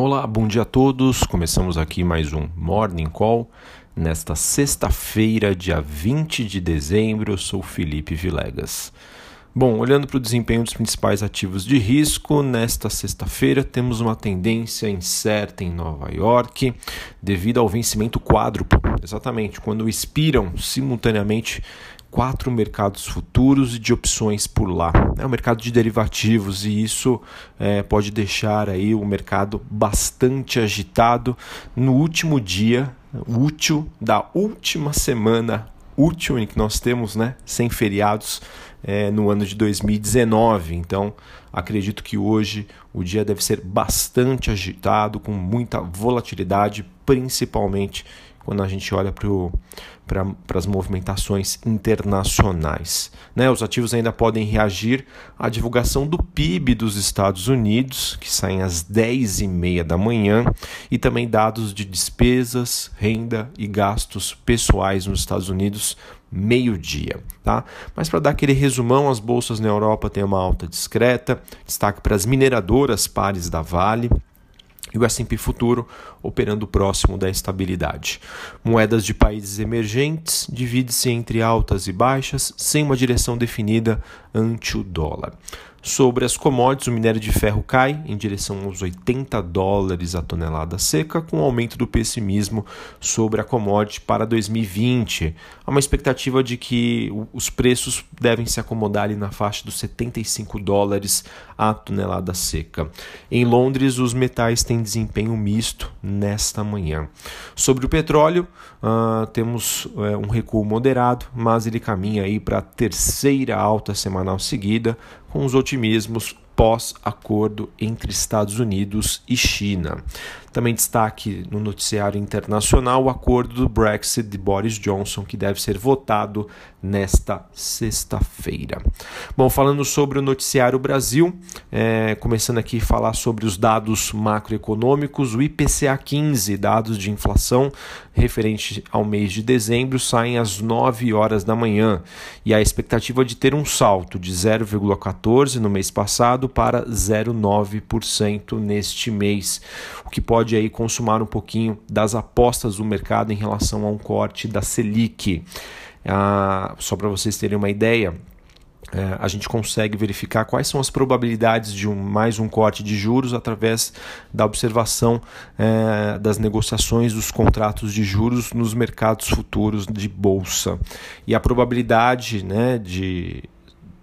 Olá, bom dia a todos. Começamos aqui mais um Morning Call. Nesta sexta-feira, dia 20 de dezembro, eu sou Felipe Vilegas. Bom, olhando para o desempenho dos principais ativos de risco, nesta sexta-feira temos uma tendência incerta em Nova York devido ao vencimento quádruplo. Exatamente, quando expiram simultaneamente quatro mercados futuros e de opções por lá. É o mercado de derivativos e isso é, pode deixar aí o mercado bastante agitado no último dia útil da última semana útil em que nós temos, né, sem feriados é, no ano de 2019. Então, acredito que hoje o dia deve ser bastante agitado, com muita volatilidade, principalmente quando a gente olha para as movimentações internacionais. Né? Os ativos ainda podem reagir à divulgação do PIB dos Estados Unidos, que saem às 10h30 da manhã, e também dados de despesas, renda e gastos pessoais nos Estados Unidos meio-dia, tá? Mas para dar aquele resumão, as bolsas na Europa têm uma alta discreta, destaque para as mineradoras pares da Vale, e o S&P futuro operando próximo da estabilidade. Moedas de países emergentes divide-se entre altas e baixas, sem uma direção definida ante o dólar. Sobre as commodities, o minério de ferro cai em direção aos 80 dólares a tonelada seca, com aumento do pessimismo sobre a commodity para 2020. Há uma expectativa de que os preços devem se acomodar ali na faixa dos 75 dólares a tonelada seca. Em Londres, os metais têm desempenho misto nesta manhã. Sobre o petróleo, uh, temos uh, um recuo moderado, mas ele caminha aí para a terceira alta semanal seguida, com os otimismos pós-acordo entre Estados Unidos e China. Também destaque no noticiário internacional o acordo do Brexit de Boris Johnson, que deve ser votado nesta sexta-feira. Bom, falando sobre o noticiário Brasil, é, começando aqui a falar sobre os dados macroeconômicos, o IPCA 15, dados de inflação referente ao mês de dezembro, saem às 9 horas da manhã e a expectativa de ter um salto de 0,14 no mês passado para 0,9% neste mês, o que pode aí consumar um pouquinho das apostas do mercado em relação a um corte da Selic. Ah, só para vocês terem uma ideia, é, a gente consegue verificar quais são as probabilidades de um, mais um corte de juros através da observação é, das negociações dos contratos de juros nos mercados futuros de bolsa. E a probabilidade né, de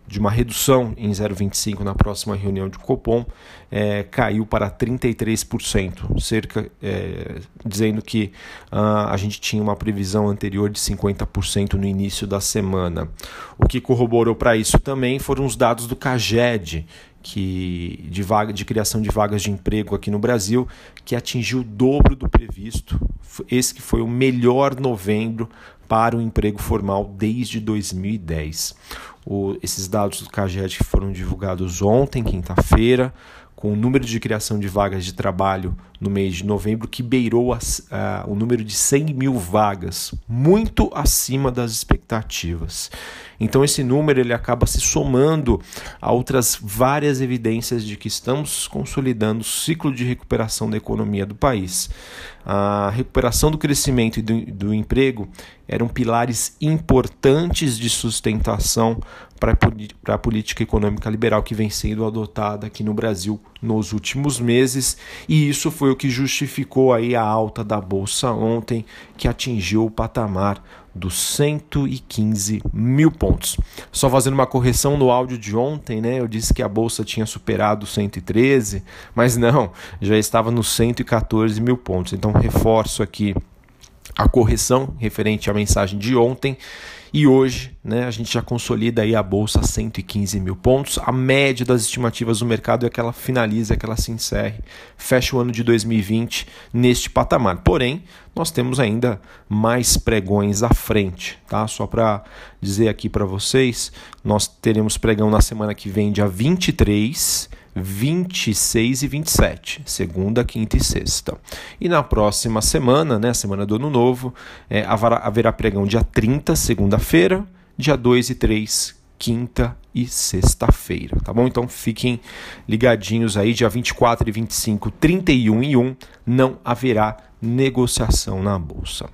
de uma redução em 0,25 na próxima reunião de Copom é, caiu para 33%, cerca, é, dizendo que uh, a gente tinha uma previsão anterior de 50% no início da semana. O que corroborou para isso também foram os dados do CAGED, que de vaga de criação de vagas de emprego aqui no Brasil, que atingiu o dobro do previsto. Esse que foi o melhor novembro para o emprego formal desde 2010. O, esses dados do CAGED foram divulgados ontem, quinta-feira, com o número de criação de vagas de trabalho no mês de novembro que beirou a, a, o número de 100 mil vagas, muito acima das expectativas. Então esse número ele acaba se somando a outras várias evidências de que estamos consolidando o ciclo de recuperação da economia do país. A recuperação do crescimento e do, do emprego eram pilares importantes de sustentação para a política econômica liberal que vem sendo adotada aqui no Brasil nos últimos meses, e isso foi o que justificou aí a alta da bolsa ontem, que atingiu o patamar dos 115 mil pontos. Só fazendo uma correção no áudio de ontem, né? Eu disse que a bolsa tinha superado 113, mas não, já estava nos 114 mil pontos. Então reforço aqui a correção referente à mensagem de ontem e hoje, né, a gente já consolida aí a bolsa a 115 mil pontos. A média das estimativas do mercado é que ela finalize, é que ela se encerre, fecha o ano de 2020 neste patamar. Porém, nós temos ainda mais pregões à frente, tá? Só para dizer aqui para vocês, nós teremos pregão na semana que vem, dia 23 26 e 27, segunda, quinta e sexta. E na próxima semana, né, semana do Ano Novo, é, haverá, pregão dia 30, segunda-feira, dia 2 e 3, quinta e sexta-feira, tá bom? Então fiquem ligadinhos aí, dia 24 e 25, 31 e 1, não haverá negociação na bolsa.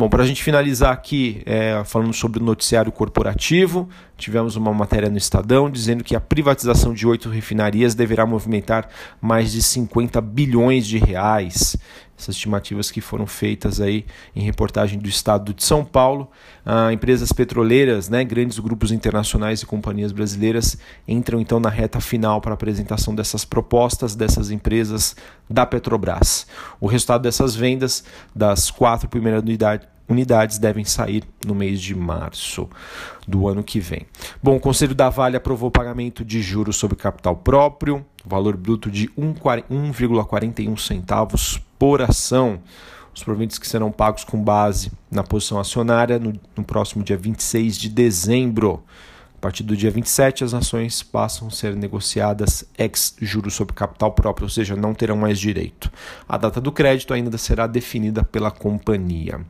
Bom, para a gente finalizar aqui, é, falando sobre o noticiário corporativo, tivemos uma matéria no Estadão dizendo que a privatização de oito refinarias deverá movimentar mais de 50 bilhões de reais essas estimativas que foram feitas aí em reportagem do Estado de São Paulo. Ah, empresas petroleiras, né, grandes grupos internacionais e companhias brasileiras entram então na reta final para a apresentação dessas propostas dessas empresas da Petrobras. O resultado dessas vendas das quatro primeiras unidades unidades devem sair no mês de março do ano que vem. Bom, o Conselho da Vale aprovou pagamento de juros sobre capital próprio, valor bruto de 1,41 centavos por ação. Os proventos que serão pagos com base na posição acionária no, no próximo dia 26 de dezembro. A partir do dia 27, as ações passam a ser negociadas ex juros sobre capital próprio, ou seja, não terão mais direito. A data do crédito ainda será definida pela companhia.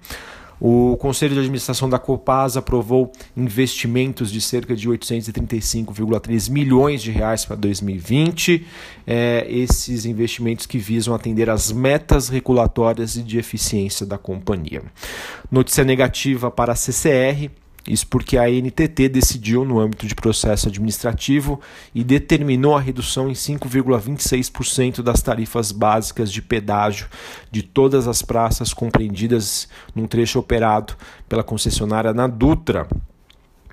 O Conselho de Administração da Copasa aprovou investimentos de cerca de 835,3 milhões de reais para 2020. É, esses investimentos que visam atender às metas regulatórias e de eficiência da companhia. Notícia negativa para a CCR. Isso porque a NTT decidiu, no âmbito de processo administrativo, e determinou a redução em 5,26% das tarifas básicas de pedágio de todas as praças compreendidas num trecho operado pela concessionária na Dutra,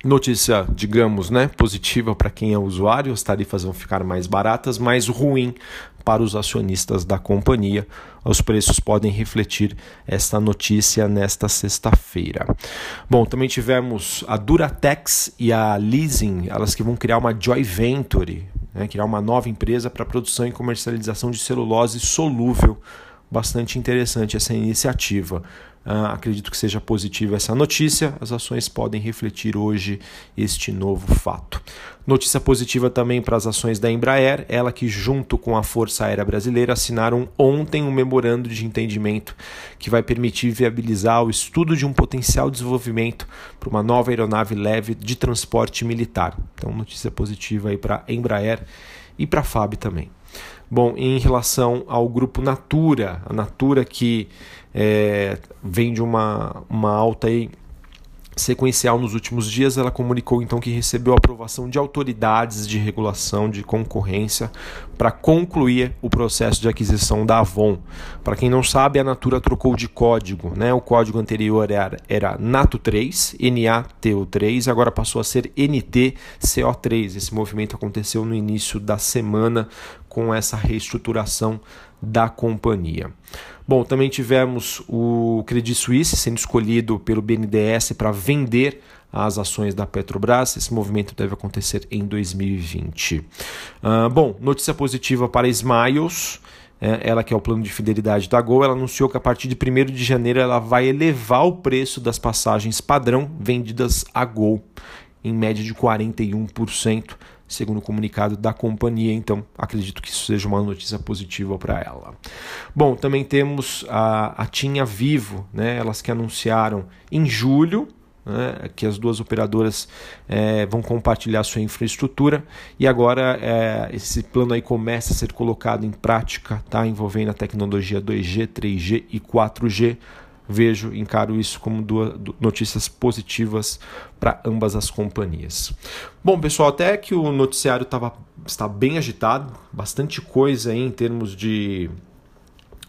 Notícia, digamos, né, positiva para quem é usuário, as tarifas vão ficar mais baratas, mas ruim para os acionistas da companhia. Os preços podem refletir esta notícia nesta sexta-feira. Bom, também tivemos a Duratex e a Leasing, elas que vão criar uma joint venture, né, criar uma nova empresa para produção e comercialização de celulose solúvel. Bastante interessante essa iniciativa. Uh, acredito que seja positiva essa notícia. As ações podem refletir hoje este novo fato. Notícia positiva também para as ações da Embraer, ela que, junto com a Força Aérea Brasileira, assinaram ontem um memorando de entendimento que vai permitir viabilizar o estudo de um potencial desenvolvimento para uma nova aeronave leve de transporte militar. Então, notícia positiva aí para a Embraer e para a FAB também. Bom, em relação ao grupo Natura, a Natura que é, vem de uma, uma alta aí sequencial nos últimos dias, ela comunicou então que recebeu aprovação de autoridades de regulação de concorrência para concluir o processo de aquisição da Avon. Para quem não sabe, a Natura trocou de código, né? O código anterior era, era NATO3, NATO3, agora passou a ser NTCO3. Esse movimento aconteceu no início da semana com essa reestruturação da companhia. Bom, também tivemos o Credit Suisse sendo escolhido pelo BNDES para vender as ações da Petrobras. Esse movimento deve acontecer em 2020. Uh, ah, bom, notícia positiva para Smiles. É, ela que é o plano de fidelidade da Gol, ela anunciou que a partir de 1 de janeiro ela vai elevar o preço das passagens padrão vendidas a Gol em média de 41% segundo o comunicado da companhia. Então, acredito que isso seja uma notícia positiva para ela. Bom, também temos a, a Tinha Vivo, né? elas que anunciaram em julho. Né, que as duas operadoras é, vão compartilhar sua infraestrutura e agora é, esse plano aí começa a ser colocado em prática, tá? envolvendo a tecnologia 2G, 3G e 4G vejo, encaro isso como duas notícias positivas para ambas as companhias. Bom, pessoal, até que o noticiário tava, está bem agitado, bastante coisa aí em termos de,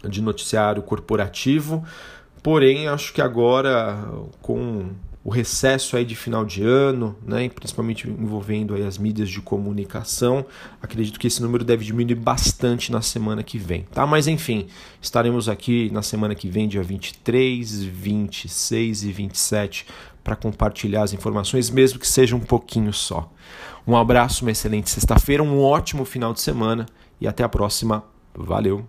de noticiário corporativo, porém acho que agora com o recesso aí de final de ano, né, principalmente envolvendo aí as mídias de comunicação. Acredito que esse número deve diminuir bastante na semana que vem, tá? Mas enfim, estaremos aqui na semana que vem, dia 23, 26 e 27, para compartilhar as informações, mesmo que seja um pouquinho só. Um abraço, uma excelente sexta-feira, um ótimo final de semana e até a próxima. Valeu!